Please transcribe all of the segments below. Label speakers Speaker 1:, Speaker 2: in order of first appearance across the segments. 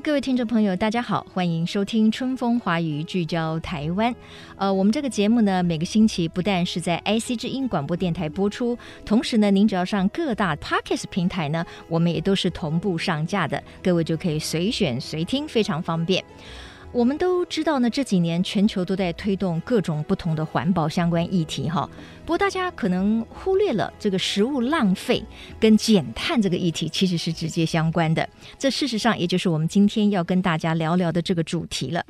Speaker 1: 各位听众朋友，大家好，欢迎收听《春风华语》，聚焦台湾。呃，我们这个节目呢，每个星期不但是在 IC 之音广播电台播出，同时呢，您只要上各大 Podcast 平台呢，我们也都是同步上架的，各位就可以随选随听，非常方便。我们都知道呢，这几年全球都在推动各种不同的环保相关议题，哈。不过大家可能忽略了这个食物浪费跟减碳这个议题其实是直接相关的。这事实上也就是我们今天要跟大家聊聊的这个主题了。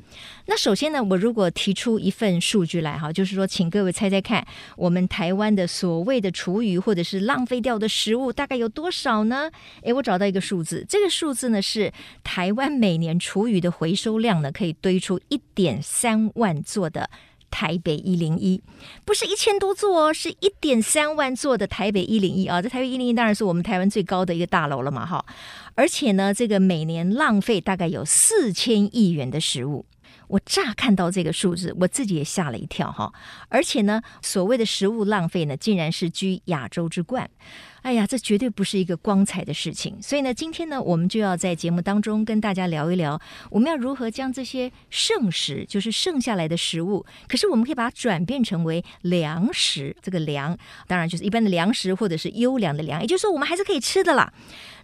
Speaker 1: 那首先呢，我如果提出一份数据来哈，就是说，请各位猜猜看，我们台湾的所谓的厨余或者是浪费掉的食物大概有多少呢？诶，我找到一个数字，这个数字呢是台湾每年厨余的回收量呢可以以堆出一点三万座的。台北一零一不是一千多座哦，是一点三万座的台北一零一啊！这台北一零一当然是我们台湾最高的一个大楼了嘛，哈！而且呢，这个每年浪费大概有四千亿元的食物。我乍看到这个数字，我自己也吓了一跳，哈！而且呢，所谓的食物浪费呢，竟然是居亚洲之冠。哎呀，这绝对不是一个光彩的事情。所以呢，今天呢，我们就要在节目当中跟大家聊一聊，我们要如何将这些剩食，就是剩下来的食物，可是我们可以把它转变成为粮食。这个粮，当然就是一般的粮食，或者是优良的粮，也就是说，我们还是可以吃的啦。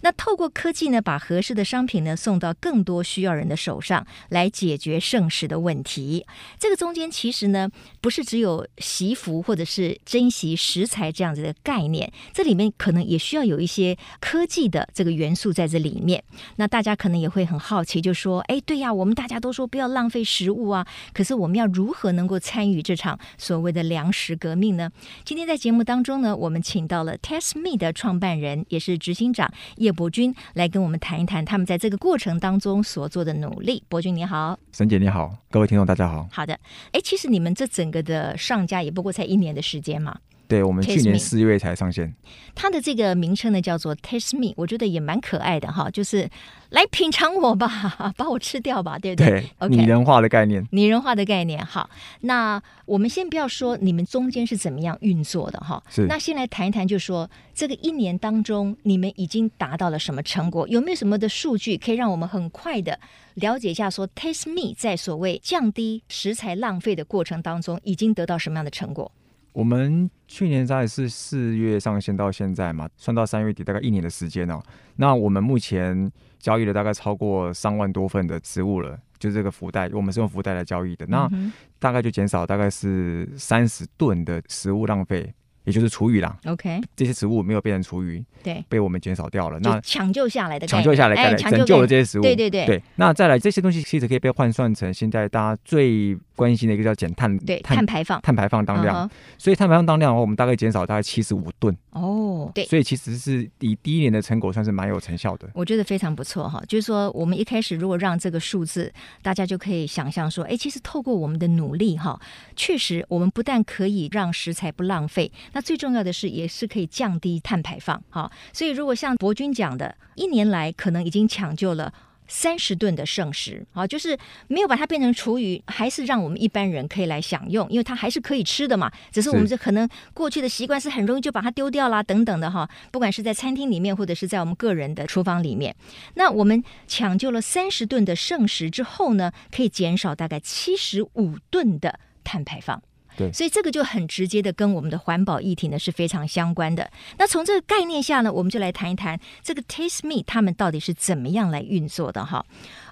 Speaker 1: 那透过科技呢，把合适的商品呢送到更多需要人的手上，来解决剩食的问题。这个中间其实呢，不是只有惜福或者是珍惜食材这样子的概念，这里面可能也需要有一些科技的这个元素在这里面。那大家可能也会很好奇，就说：哎，对呀，我们大家都说不要浪费食物啊，可是我们要如何能够参与这场所谓的粮食革命呢？今天在节目当中呢，我们请到了 TestMe 的创办人，也是执行长叶伯君来跟我们谈一谈他们在这个过程当中所做的努力。伯君你好，
Speaker 2: 沈姐你好，各位听众大家好。
Speaker 1: 好的，哎，其实你们这整个的上架也不过才一年的时间嘛。
Speaker 2: 对，我们去年四月才上线。
Speaker 1: 它的这个名称呢叫做 Taste Me，我觉得也蛮可爱的哈，就是来品尝我吧，把我吃掉吧，对不对？
Speaker 2: 对，OK，拟人化的概念，
Speaker 1: 拟人化的概念。好，那我们先不要说你们中间是怎么样运作的哈，
Speaker 2: 是。
Speaker 1: 那先来谈一谈，就是说这个一年当中你们已经达到了什么成果？有没有什么的数据可以让我们很快的了解一下？说 Taste Me 在所谓降低食材浪费的过程当中，已经得到什么样的成果？
Speaker 2: 我们去年大概是四月上线到现在嘛，算到三月底大概一年的时间哦。那我们目前交易了大概超过三万多份的植物了，就是这个福袋，我们是用福袋来交易的。那大概就减少大概是三十吨的食物浪费。也就是厨余啦
Speaker 1: ，OK，
Speaker 2: 这些食物没有变成厨余，
Speaker 1: 对，
Speaker 2: 被我们减少掉了。那
Speaker 1: 抢救下来的，
Speaker 2: 抢救下来，哎，拯救了这些食物，
Speaker 1: 对对对，
Speaker 2: 对。那再来这些东西其实可以被换算成现在大家最关心的一个叫减碳，
Speaker 1: 对，碳排放，
Speaker 2: 碳排放当量。所以碳排放当量的话，我们大概减少大概七十五吨。
Speaker 1: 哦，对。
Speaker 2: 所以其实是以第一年的成果算是蛮有成效的。
Speaker 1: 我觉得非常不错哈，就是说我们一开始如果让这个数字，大家就可以想象说，哎，其实透过我们的努力哈，确实我们不但可以让食材不浪费，那最重要的是。也是可以降低碳排放，哈，所以如果像博君讲的，一年来可能已经抢救了三十吨的剩食，啊，就是没有把它变成厨余，还是让我们一般人可以来享用，因为它还是可以吃的嘛。只是我们这可能过去的习惯是很容易就把它丢掉啦，等等的哈。不管是在餐厅里面，或者是在我们个人的厨房里面，那我们抢救了三十吨的剩食之后呢，可以减少大概七十五吨的碳排放。
Speaker 2: 对，
Speaker 1: 所以这个就很直接的跟我们的环保议题呢是非常相关的。那从这个概念下呢，我们就来谈一谈这个 Taste Me 他们到底是怎么样来运作的哈。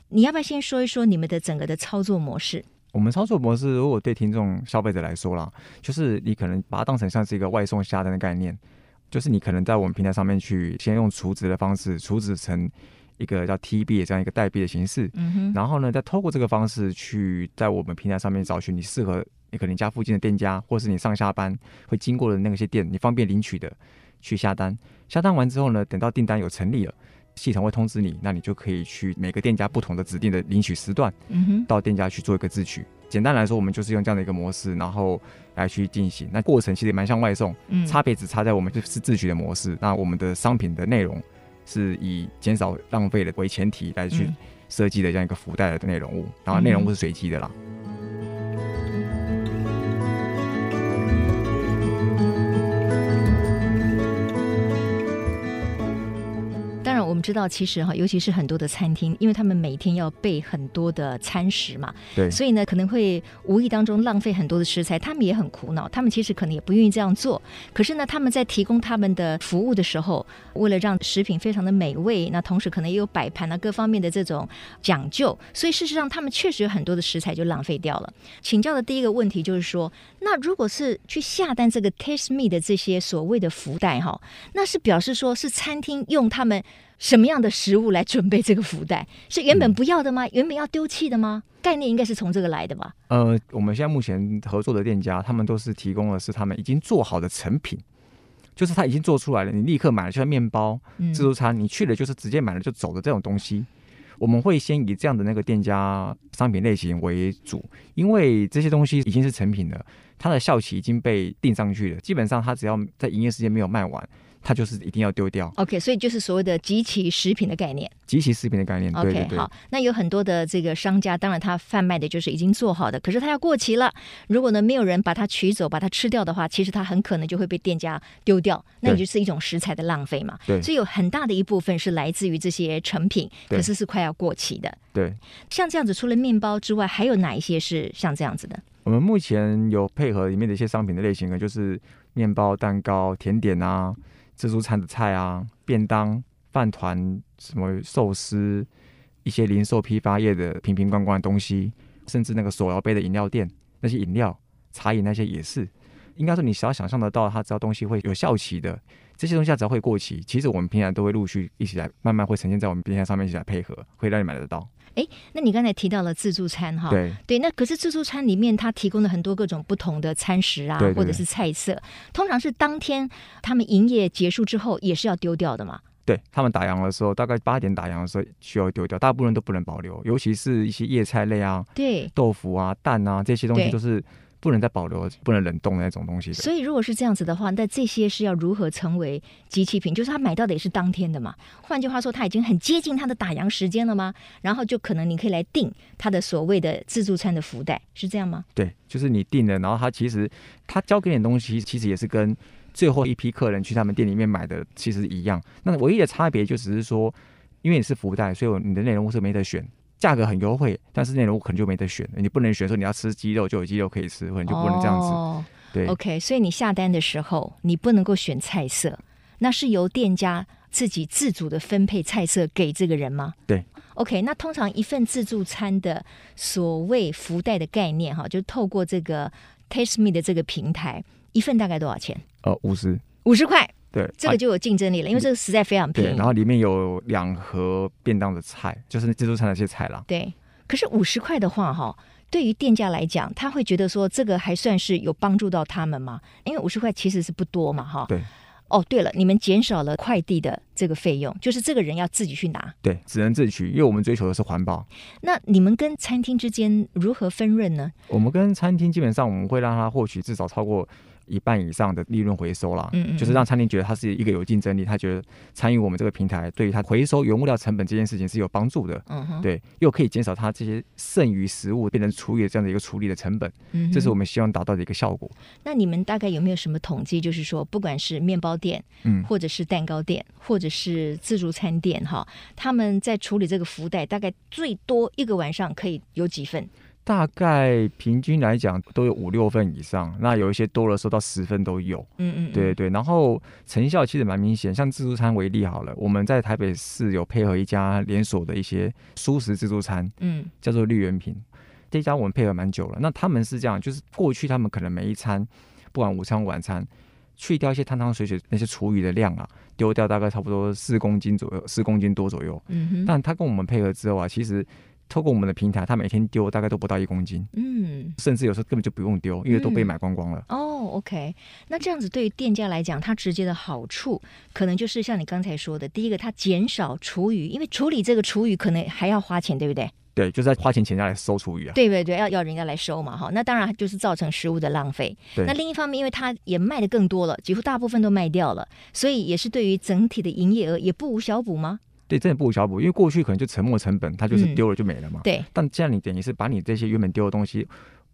Speaker 1: 你要不要先说一说你们的整个的操作模式？
Speaker 2: 我们操作模式，如果对听众消费者来说啦，就是你可能把它当成像是一个外送下单的概念，就是你可能在我们平台上面去先用储值的方式储值成一个叫 TB 的这样一个代币的形式，嗯哼，然后呢再透过这个方式去在我们平台上面找寻你适合。你可能家附近的店家，或是你上下班会经过的那些店，你方便领取的去下单。下单完之后呢，等到订单有成立了，系统会通知你，那你就可以去每个店家不同的指定的领取时段，嗯哼，到店家去做一个自取。简单来说，我们就是用这样的一个模式，然后来去进行。那过程其实蛮像外送，嗯，差别只差在我们就是自取的模式。那我们的商品的内容是以减少浪费的为前提来去设计的这样一个福袋的内容物，然后内容物是随机的啦。
Speaker 1: 我们知道，其实哈，尤其是很多的餐厅，因为他们每天要备很多的餐食嘛，
Speaker 2: 对，
Speaker 1: 所以呢，可能会无意当中浪费很多的食材，他们也很苦恼。他们其实可能也不愿意这样做，可是呢，他们在提供他们的服务的时候，为了让食品非常的美味，那同时可能也有摆盘啊各方面的这种讲究，所以事实上他们确实有很多的食材就浪费掉了。请教的第一个问题就是说，那如果是去下单这个 Taste Me 的这些所谓的福袋哈，那是表示说是餐厅用他们。什么样的食物来准备这个福袋？是原本不要的吗？嗯、原本要丢弃的吗？概念应该是从这个来的吧？
Speaker 2: 呃，我们现在目前合作的店家，他们都是提供的是他们已经做好的成品，就是他已经做出来了，你立刻买了，就像面包、自助餐，你去了就是直接买了就走的这种东西。我们会先以这样的那个店家商品类型为主，因为这些东西已经是成品了，它的效期已经被定上去了，基本上它只要在营业时间没有卖完。它就是一定要丢掉。
Speaker 1: OK，所以就是所谓的集齐食品的概念。
Speaker 2: 集齐食品的概念。
Speaker 1: OK，
Speaker 2: 对对对，
Speaker 1: 好，那有很多的这个商家，当然他贩卖的就是已经做好的，可是他要过期了。如果呢没有人把它取走，把它吃掉的话，其实它很可能就会被店家丢掉，那也就是一种食材的浪费嘛。
Speaker 2: 对，
Speaker 1: 所以有很大的一部分是来自于这些成品，可是是快要过期的。
Speaker 2: 对，
Speaker 1: 像这样子，除了面包之外，还有哪一些是像这样子的？
Speaker 2: 我们目前有配合里面的一些商品的类型呢，就是面包、蛋糕、甜点啊。自助餐的菜啊，便当、饭团、什么寿司，一些零售批发业的瓶瓶罐罐的东西，甚至那个手摇杯的饮料店，那些饮料、茶饮那些也是。应该说，你只要想象得到，它只要东西会有效期的，这些东西只要会过期，其实我们平常都会陆续一起来，慢慢会呈现在我们冰箱上面一起来配合，会让你买得到。
Speaker 1: 哎，那你刚才提到了自助餐哈，
Speaker 2: 对
Speaker 1: 对，那可是自助餐里面它提供了很多各种不同的餐食啊，
Speaker 2: 对对对，
Speaker 1: 或者是菜色，通常是当天他们营业结束之后也是要丢掉的嘛？
Speaker 2: 对，他们打烊的时候，大概八点打烊的时候需要丢掉，大部分都不能保留，尤其是一些叶菜类啊，
Speaker 1: 对，
Speaker 2: 豆腐啊、蛋啊这些东西都是。不能再保留，不能冷冻的那种东西。
Speaker 1: 所以，如果是这样子的话，那这些是要如何成为机器品？就是他买到的也是当天的嘛？换句话说，他已经很接近他的打烊时间了吗？然后就可能你可以来订他的所谓的自助餐的福袋，是这样吗？
Speaker 2: 对，就是你订了，然后他其实他交给你的东西，其实也是跟最后一批客人去他们店里面买的其实一样。那唯一的差别就只是说，因为你是福袋，所以你的内容物是没得选。价格很优惠，但是内容物可能就没得选，你不能选说你要吃鸡肉就有鸡肉可以吃，或者就不能这样子。哦、对
Speaker 1: ，OK，所以你下单的时候你不能够选菜色，那是由店家自己自主的分配菜色给这个人吗？
Speaker 2: 对
Speaker 1: ，OK，那通常一份自助餐的所谓福袋的概念哈，就透过这个 Taste Me 的这个平台，一份大概多少钱？
Speaker 2: 呃，五十，
Speaker 1: 五十块。
Speaker 2: 对，
Speaker 1: 这个就有竞争力了，因为这个实在非常便宜。
Speaker 2: 对，然后里面有两盒便当的菜，就是自助餐的一些菜啦。
Speaker 1: 对，可是五十块的话，哈，对于店家来讲，他会觉得说这个还算是有帮助到他们吗？因为五十块其实是不多嘛，哈。
Speaker 2: 对。
Speaker 1: 哦，对了，你们减少了快递的这个费用，就是这个人要自己去拿。
Speaker 2: 对，只能自己取，因为我们追求的是环保。
Speaker 1: 那你们跟餐厅之间如何分润呢？
Speaker 2: 我们跟餐厅基本上我们会让他获取至少超过。一半以上的利润回收了，嗯，嗯，就是让餐厅觉得它是一个有竞争力，他觉得参与我们这个平台，对于他回收原物料成本这件事情是有帮助的，嗯哼，对，又可以减少他这些剩余食物变成厨余这样的一个处理的成本，嗯，这是我们希望达到的一个效果。
Speaker 1: 那你们大概有没有什么统计？就是说，不管是面包店，嗯，或者是蛋糕店，或者是自助餐店，哈，他们在处理这个福袋，大概最多一个晚上可以有几份？
Speaker 2: 大概平均来讲都有五六份以上，那有一些多了收到十份都有。嗯嗯，对对。然后成效其实蛮明显，像自助餐为例好了，我们在台北市有配合一家连锁的一些蔬食自助餐，嗯，叫做绿源品。这家我们配合蛮久了。那他们是这样，就是过去他们可能每一餐，不管午餐晚餐，去掉一些汤汤水水那些厨余的量啊，丢掉大概差不多四公斤左右，四公斤多左右。嗯哼。但他跟我们配合之后啊，其实。透过我们的平台，他每天丢大概都不到一公斤，
Speaker 1: 嗯，
Speaker 2: 甚至有时候根本就不用丢，因为都被买光光了。
Speaker 1: 嗯、哦，OK，那这样子对于店家来讲，它直接的好处可能就是像你刚才说的，第一个，它减少厨余，因为处理这个厨余可能还要花钱，对不对？
Speaker 2: 对，就是在花钱请人家来收厨余啊。
Speaker 1: 对对对，要要人家来收嘛，哈，那当然就是造成食物的浪
Speaker 2: 费。
Speaker 1: 那另一方面，因为它也卖的更多了，几乎大部分都卖掉了，所以也是对于整体的营业额也不无小补吗？
Speaker 2: 对，真的不无小补，因为过去可能就沉没成本，它就是丢了就没了嘛。
Speaker 1: 嗯、对。
Speaker 2: 但这样你等于是把你这些原本丢的东西。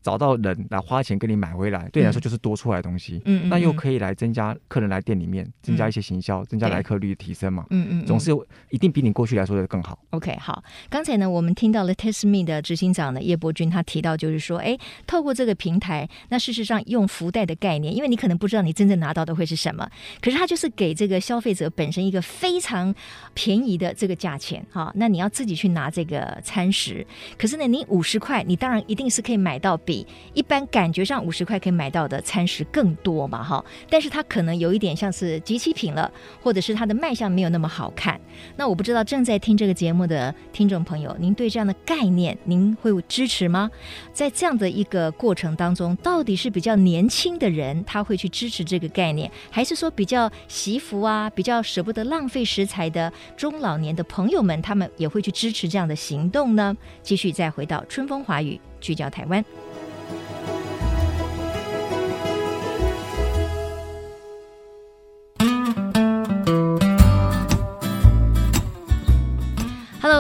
Speaker 2: 找到人来花钱跟你买回来，对你来说就是多出来的东西。嗯，那又可以来增加客人来店里面，嗯、增加一些行销，增加来客率提升嘛。嗯嗯，总是一定比你过去来说的更好。
Speaker 1: OK，好。刚才呢，我们听到了 Tasteme 的执行长呢叶伯君他提到，就是说，哎，透过这个平台，那事实上用福袋的概念，因为你可能不知道你真正拿到的会是什么，可是他就是给这个消费者本身一个非常便宜的这个价钱，哈，那你要自己去拿这个餐食，可是呢，你五十块，你当然一定是可以买到。比一般感觉上五十块可以买到的餐食更多嘛，哈，但是它可能有一点像是集齐品了，或者是它的卖相没有那么好看。那我不知道正在听这个节目的听众朋友，您对这样的概念，您会支持吗？在这样的一个过程当中，到底是比较年轻的人他会去支持这个概念，还是说比较惜福啊，比较舍不得浪费食材的中老年的朋友们，他们也会去支持这样的行动呢？继续再回到春风华语，聚焦台湾。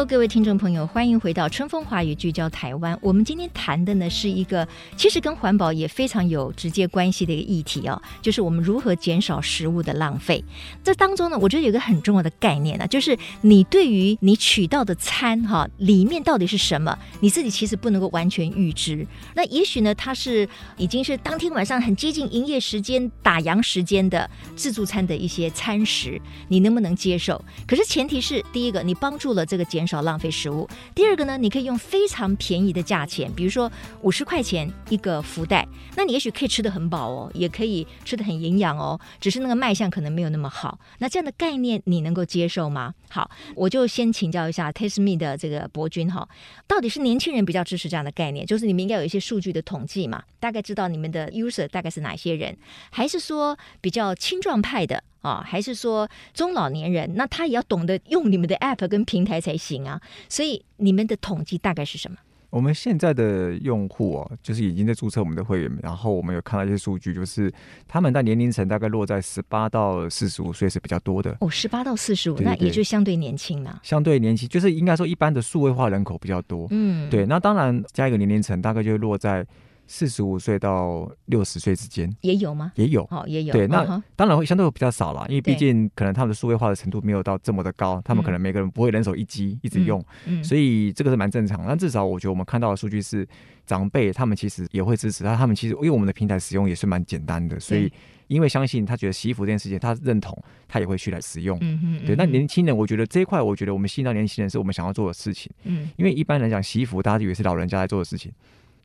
Speaker 1: 各位听众朋友，欢迎回到春风华语聚焦台湾。我们今天谈的呢是一个其实跟环保也非常有直接关系的一个议题哦，就是我们如何减少食物的浪费。这当中呢，我觉得有一个很重要的概念呢，就是你对于你取到的餐哈里面到底是什么，你自己其实不能够完全预知。那也许呢，它是已经是当天晚上很接近营业时间打烊时间的自助餐的一些餐食，你能不能接受？可是前提是第一个，你帮助了这个减少浪费食物。第二个呢，你可以用非常便宜的价钱，比如说五十块钱一个福袋，那你也许可以吃得很饱哦，也可以吃得很营养哦，只是那个卖相可能没有那么好。那这样的概念你能够接受吗？好，我就先请教一下 Tasteme 的这个伯君哈，到底是年轻人比较支持这样的概念，就是你们应该有一些数据的统计嘛，大概知道你们的 user 大概是哪些人，还是说比较青壮派的？啊，还是说中老年人，那他也要懂得用你们的 app 跟平台才行啊。所以你们的统计大概是什么？
Speaker 2: 我们现在的用户哦，就是已经在注册我们的会员，然后我们有看到一些数据，就是他们的年龄层大概落在十八到四十五岁是比较多的。
Speaker 1: 哦，十八到四十五，那也就相对年轻了。
Speaker 2: 相对年轻，就是应该说一般的数位化人口比较多。嗯，对。那当然加一个年龄层，大概就会落在。四十五岁到六十岁之间
Speaker 1: 也有吗？
Speaker 2: 也有，
Speaker 1: 哦，也有。
Speaker 2: 对，那当然会相对会比较少了，因为毕竟可能他们的数位化的程度没有到这么的高，他们可能每个人不会人手一机一直用，嗯，所以这个是蛮正常。但至少我觉得我们看到的数据是，长辈他们其实也会支持他，他们其实因为我们的平台使用也是蛮简单的，所以因为相信他觉得洗衣服这件事情他认同，他也会去来使用。嗯嗯。对，那年轻人，我觉得这一块，我觉得我们吸引到年轻人是我们想要做的事情。嗯，因为一般来讲洗衣服大家以为是老人家在做的事情。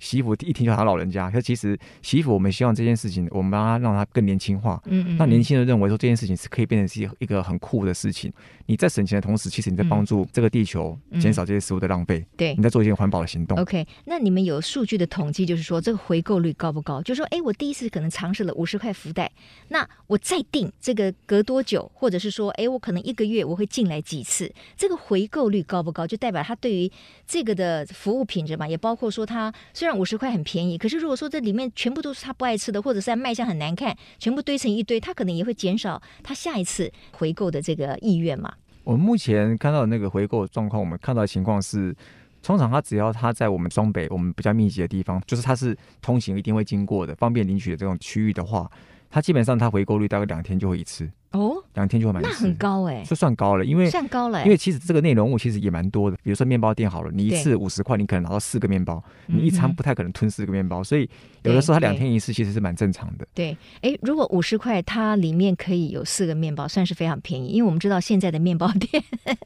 Speaker 2: 洗衣服一听就他老人家，可其实洗衣服我们希望这件事情，我们帮他让他更年轻化，嗯，嗯，那年轻人认为说这件事情是可以变成是一个很酷的事情。你在省钱的同时，其实你在帮助这个地球减少这些食物的浪费，对，你在做一件环保的行动。
Speaker 1: OK，那你们有数据的统计，就是说这个回购率高不高？就是说，哎，我第一次可能尝试了五十块福袋，那我再定这个隔多久，或者是说，哎，我可能一个月我会进来几次，这个回购率高不高？就代表他对于这个的服务品质嘛，也包括说他虽然。五十块很便宜，可是如果说这里面全部都是他不爱吃的，或者是卖相很难看，全部堆成一堆，他可能也会减少他下一次回购的这个意愿嘛。
Speaker 2: 我们目前看到的那个回购状况，我们看到的情况是，通常他只要他在我们双北我们比较密集的地方，就是他是通行一定会经过的，方便领取的这种区域的话，他基本上他回购率大概两天就会一次。哦，两天就会买，那
Speaker 1: 很高哎、欸，
Speaker 2: 就算高了，因为
Speaker 1: 算高了、欸，
Speaker 2: 因为其实这个内容物其实也蛮多的。比如说面包店好了，你一次五十块，你可能拿到四个面包，你一餐不太可能吞四个面包，所以有的时候它两天一次其实是蛮正常的。
Speaker 1: 对，哎，如果五十块它里面可以有四个面包，算是非常便宜，因为我们知道现在的面包店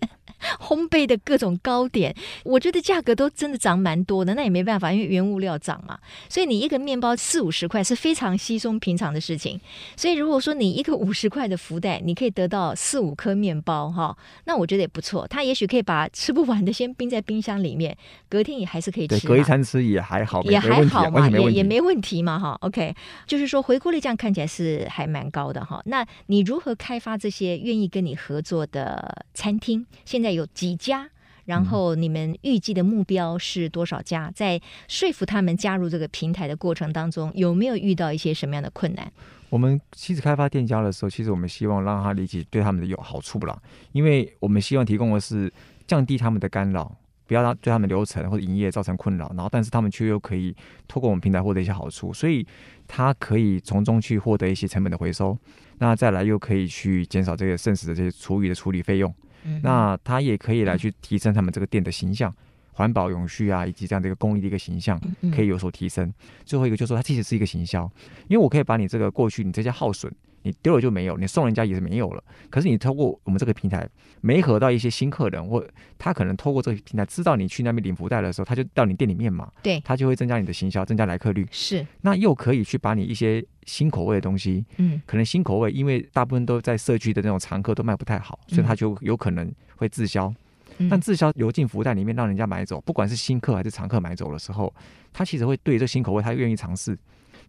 Speaker 1: 烘焙的各种糕点，我觉得价格都真的涨蛮多的。那也没办法，因为原物料涨嘛。所以你一个面包四五十块是非常稀松平常的事情。所以如果说你一个五十块的福袋，你可以得到四五颗面包哈，那我觉得也不错。他也许可以把吃不完的先冰在冰箱里面，隔天也还是可以吃。
Speaker 2: 隔一餐吃也还好，
Speaker 1: 也还好嘛，
Speaker 2: 也
Speaker 1: 也没问题嘛哈。OK，就是说回锅率这样看起来是还蛮高的哈。那你如何开发这些愿意跟你合作的餐厅？现在有几家？然后你们预计的目标是多少家？在说服他们加入这个平台的过程当中，有没有遇到一些什么样的困难？
Speaker 2: 我们其实开发店家的时候，其实我们希望让他理解对他们的有好处不啦，因为我们希望提供的是降低他们的干扰，不要让对他们流程或者营业造成困扰。然后，但是他们却又可以透过我们平台获得一些好处，所以他可以从中去获得一些成本的回收。那再来又可以去减少这个剩食的这些厨余的处理费用。那他也可以来去提升他们这个店的形象，环保永续啊，以及这样的一个公益的一个形象，可以有所提升。最后一个就是说，它其实是一个行销，因为我可以把你这个过去你这些耗损。你丢了就没有，你送人家也是没有了。可是你透过我们这个平台，媒合到一些新客人，或他可能透过这个平台知道你去那边领福袋的时候，他就到你店里面嘛，
Speaker 1: 对，
Speaker 2: 他就会增加你的行销，增加来客率。
Speaker 1: 是，
Speaker 2: 那又可以去把你一些新口味的东西，嗯，可能新口味，因为大部分都在社区的那种常客都卖不太好，所以他就有可能会滞销。嗯、但滞销流进福袋里面，让人家买走，不管是新客还是常客买走的时候，他其实会对这新口味，他愿意尝试。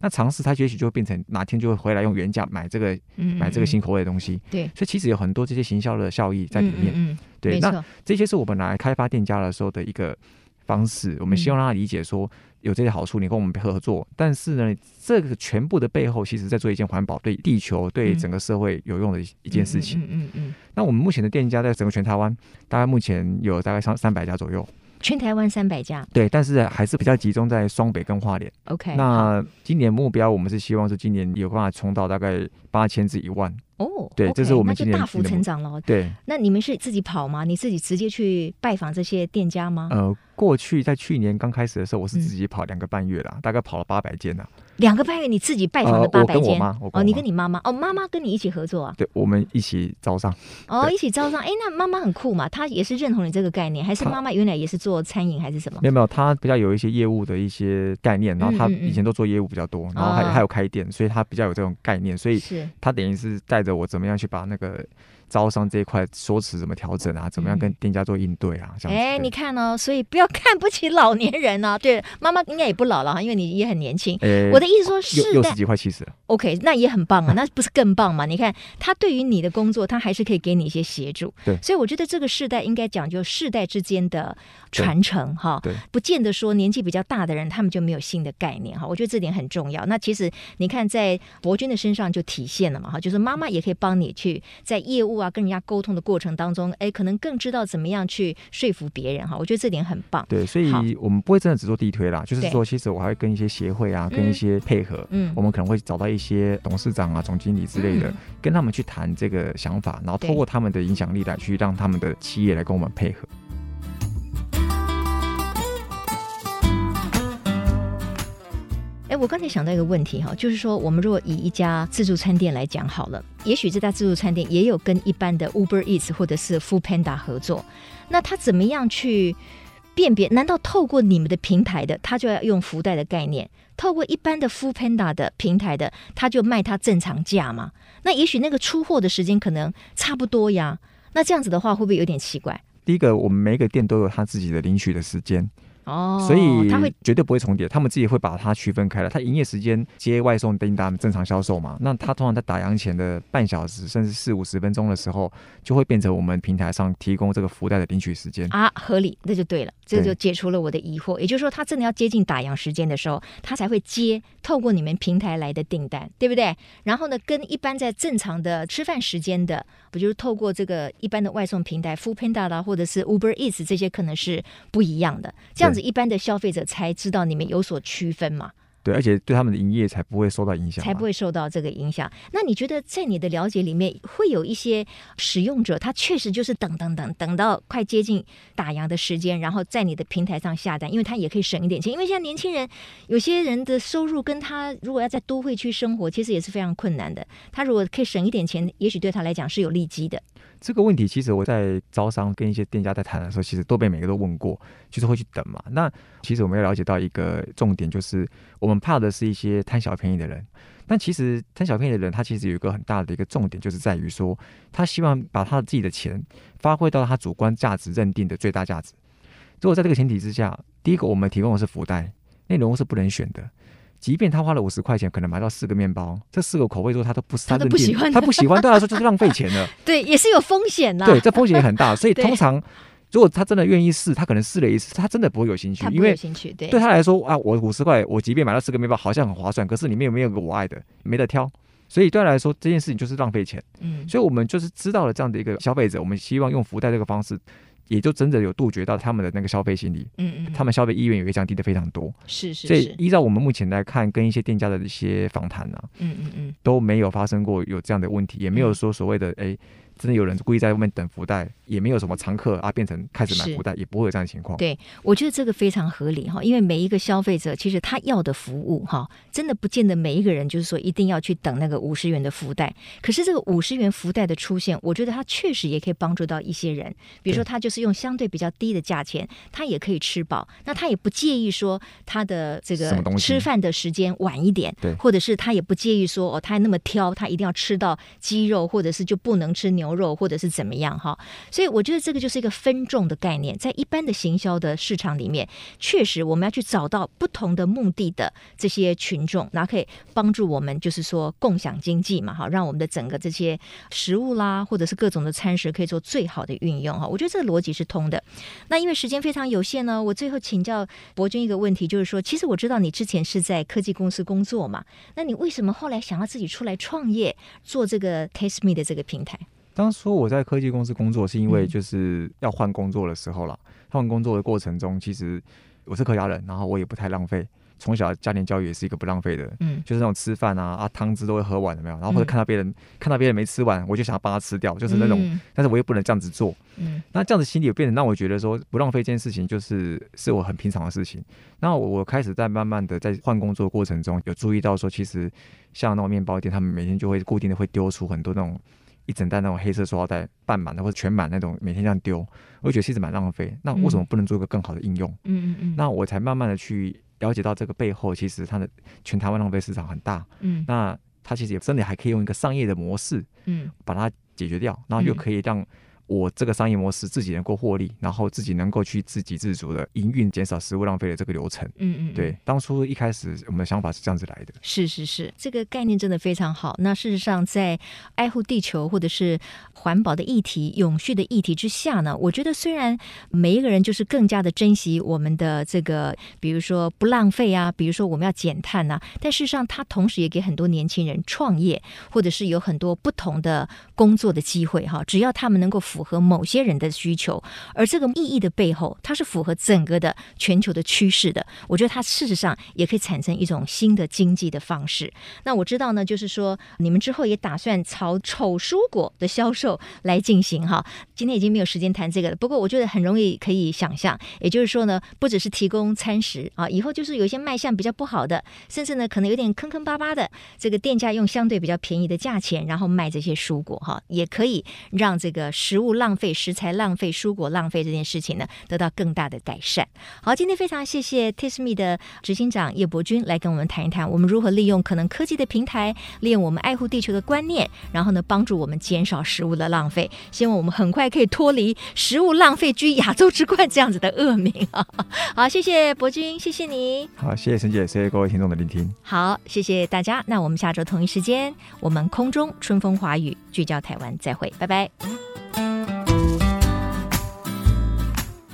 Speaker 2: 那尝试，他也许就会变成哪天就会回来用原价买这个，买这个新口味的东西。
Speaker 1: 对，
Speaker 2: 所以其实有很多这些行销的效益在里面。嗯，嗯，对，那这些是我们来开发店家的时候的一个方式。我们希望让他理解说有这些好处，你跟我们合作。但是呢，这个全部的背后，其实在做一件环保、对地球、对整个社会有用的一件事情。嗯嗯嗯。那我们目前的店家在整个全台湾，大概目前有大概三三百家左右。
Speaker 1: 全台湾三百家，
Speaker 2: 对，但是还是比较集中在双北跟花莲。
Speaker 1: OK，
Speaker 2: 那今年目标我们是希望是今年有办法冲到大概八千至一万。
Speaker 1: 哦，
Speaker 2: 对，这是我们今年
Speaker 1: 大幅成长了。
Speaker 2: 对，
Speaker 1: 那你们是自己跑吗？你自己直接去拜访这些店家吗？
Speaker 2: 呃，过去在去年刚开始的时候，我是自己跑两个半月啦，大概跑了八百间呐。
Speaker 1: 两个半月，你自己拜访的八百间？
Speaker 2: 我跟我妈，
Speaker 1: 哦，你跟你妈妈，哦，妈妈跟你一起合作啊？
Speaker 2: 对，我们一起招商。
Speaker 1: 哦，一起招商，哎，那妈妈很酷嘛？她也是认同你这个概念，还是妈妈原来也是做餐饮还是什么？
Speaker 2: 没有没有，她比较有一些业务的一些概念，然后她以前都做业务比较多，然后还还有开店，所以她比较有这种概念，所以她等于是带着我怎么样去把那个。招商这一块说辞怎么调整啊？怎么样跟店家做应对啊？
Speaker 1: 哎、嗯，你看哦，所以不要看不起老年人啊。对，妈妈应该也不老了哈，因为你也很年轻。诶我的意思说是
Speaker 2: 六十几块七十了。
Speaker 1: OK，那也很棒啊，那不是更棒吗？你看他对于你的工作，他还是可以给你一些协助。
Speaker 2: 对，
Speaker 1: 所以我觉得这个世代应该讲究世代之间的传承哈。
Speaker 2: 对，
Speaker 1: 不见得说年纪比较大的人他们就没有新的概念哈。我觉得这点很重要。那其实你看在博君的身上就体现了嘛哈，就是妈妈也可以帮你去在业务啊跟人家沟通的。过程当中，哎，可能更知道怎么样去说服别人哈，我觉得这点很棒。
Speaker 2: 对，所以我们不会真的只做地推啦，就是说，其实我还会跟一些协会啊，跟一些配合，嗯，我们可能会找到一些董事长啊、总经理之类的，跟他们去谈这个想法，然后透过他们的影响力来去让他们的企业来跟我们配合。
Speaker 1: 哎，我刚才想到一个问题哈，就是说，我们如果以一家自助餐店来讲好了，也许这家自助餐店也有跟一般的 Uber Eats 或者是 Food Panda 合作，那他怎么样去辨别？难道透过你们的平台的，他就要用福袋的概念；透过一般的 Food Panda 的平台的，他就卖他正常价吗？那也许那个出货的时间可能差不多呀。那这样子的话，会不会有点奇怪？
Speaker 2: 第一个，我们每个店都有他自己的领取的时间。
Speaker 1: 哦，
Speaker 2: 所以他会绝对不会重叠，他们自己会把它区分开来。他营业时间接外送订单正常销售嘛，那他通常在打烊前的半小时甚至四五十分钟的时候，就会变成我们平台上提供这个福袋的领取时间
Speaker 1: 啊，合理，那就对了，这就解除了我的疑惑。也就是说，他真的要接近打烊时间的时候，他才会接透过你们平台来的订单，对不对？然后呢，跟一般在正常的吃饭时间的，不就是透过这个一般的外送平台，Foodpanda 啦，或者是 Uber Eats 这些，可能是不一样的。这样子。一般的消费者才知道你们有所区分嘛？
Speaker 2: 对，而且对他们的营业才不会受到影响，
Speaker 1: 才不会受到这个影响。那你觉得在你的了解里面，会有一些使用者，他确实就是等等等等到快接近打烊的时间，然后在你的平台上下单，因为他也可以省一点钱。因为现在年轻人有些人的收入跟他如果要在都会区生活，其实也是非常困难的。他如果可以省一点钱，也许对他来讲是有利基的。
Speaker 2: 这个问题其实我在招商跟一些店家在谈的时候，其实都被每个都问过，就是会去等嘛。那其实我们要了解到一个重点，就是我们怕的是一些贪小便宜的人。但其实贪小便宜的人，他其实有一个很大的一个重点，就是在于说，他希望把他自己的钱发挥到他主观价值认定的最大价值。如果在这个前提之下，第一个我们提供的是福袋，内容是不能选的。即便他花了五十块钱，可能买到四个面包，这四个口味之后他都不他
Speaker 1: 都不喜欢，
Speaker 2: 他不喜欢，对他来说就是浪费钱了。
Speaker 1: 对，也是有风险的。
Speaker 2: 对，这风险也很大，所以通常如果他真的愿意试，他可能试了一次，他真的不会有兴趣，
Speaker 1: 因为。对，
Speaker 2: 对他来说啊，我五十块，我即便买到四个面包，好像很划算，可是里面有没有个我爱的，没得挑，所以对他来说这件事情就是浪费钱。嗯，所以我们就是知道了这样的一个消费者，我们希望用福袋这个方式。也就真的有杜绝到他们的那个消费心理，嗯嗯，他们消费意愿也会降低的非常多，
Speaker 1: 是是是。
Speaker 2: 所以依照我们目前来看，跟一些店家的一些访谈啊，嗯嗯嗯，都没有发生过有这样的问题，也没有说所谓的哎。欸真的有人故意在外面等福袋，也没有什么常客啊，变成开始买福袋，也不会有这样的情况。
Speaker 1: 对，我觉得这个非常合理哈，因为每一个消费者其实他要的服务哈，真的不见得每一个人就是说一定要去等那个五十元的福袋。可是这个五十元福袋的出现，我觉得它确实也可以帮助到一些人，比如说他就是用相对比较低的价钱，他也可以吃饱，那他也不介意说他的这个吃饭的时间晚一点，对，或者是他也不介意说哦，他还那么挑，他一定要吃到鸡肉，或者是就不能吃牛肉，或者是怎么样哈？所以所以我觉得这个就是一个分众的概念，在一般的行销的市场里面，确实我们要去找到不同的目的的这些群众，然后可以帮助我们，就是说共享经济嘛，哈，让我们的整个这些食物啦，或者是各种的餐食可以做最好的运用哈。我觉得这个逻辑是通的。那因为时间非常有限呢，我最后请教博君一个问题，就是说，其实我知道你之前是在科技公司工作嘛，那你为什么后来想要自己出来创业，做这个 Tasteme 的这个平台？
Speaker 2: 当初我在科技公司工作，是因为就是要换工作的时候了。换工作的过程中，其实我是客家人，然后我也不太浪费。从小家庭教育也是一个不浪费的，嗯，就是那种吃饭啊啊汤汁都会喝完了没有？然后或者看到别人、嗯、看到别人没吃完，我就想要帮他吃掉，就是那种。嗯、但是我又不能这样子做，嗯。那这样子心里有变得让我觉得说不浪费这件事情，就是是我很平常的事情。那我我开始在慢慢的在换工作的过程中，有注意到说，其实像那种面包店，他们每天就会固定的会丢出很多那种。一整袋那种黑色塑料袋，半满的或者全满那种，每天这样丢，我觉得其实蛮浪费。那为什么不能做一个更好的应用？嗯嗯嗯。那我才慢慢的去了解到这个背后，其实它的全台湾浪费市场很大。嗯。那它其实也真的还可以用一个商业的模式，嗯，把它解决掉，然后又可以让。我这个商业模式自己能够获利，然后自己能够去自给自足的营运，减少食物浪费的这个流程。嗯嗯，对，当初一开始我们的想法是这样子来的。
Speaker 1: 是是是，这个概念真的非常好。那事实上，在爱护地球或者是环保的议题、永续的议题之下呢，我觉得虽然每一个人就是更加的珍惜我们的这个，比如说不浪费啊，比如说我们要减碳啊，但事实上，它同时也给很多年轻人创业，或者是有很多不同的工作的机会哈。只要他们能够符符合某些人的需求，而这个意义的背后，它是符合整个的全球的趋势的。我觉得它事实上也可以产生一种新的经济的方式。那我知道呢，就是说你们之后也打算朝丑蔬果的销售来进行哈。今天已经没有时间谈这个了，不过我觉得很容易可以想象，也就是说呢，不只是提供餐食啊，以后就是有一些卖相比较不好的，甚至呢可能有点坑坑巴巴的，这个店家用相对比较便宜的价钱，然后卖这些蔬果哈，也可以让这个食物。不浪费食材、浪费蔬果、浪费这件事情呢，得到更大的改善。好，今天非常谢谢 Tasteme 的执行长叶伯君来跟我们谈一谈，我们如何利用可能科技的平台，利用我们爱护地球的观念，然后呢，帮助我们减少食物的浪费。希望我们很快可以脱离食物浪费居亚洲之冠这样子的恶名啊！好，谢谢博君，谢谢你。
Speaker 2: 好，谢谢陈姐，谢谢各位听众的聆听。
Speaker 1: 好，谢谢大家。那我们下周同一时间，我们空中春风华语聚焦台湾，再会，拜拜。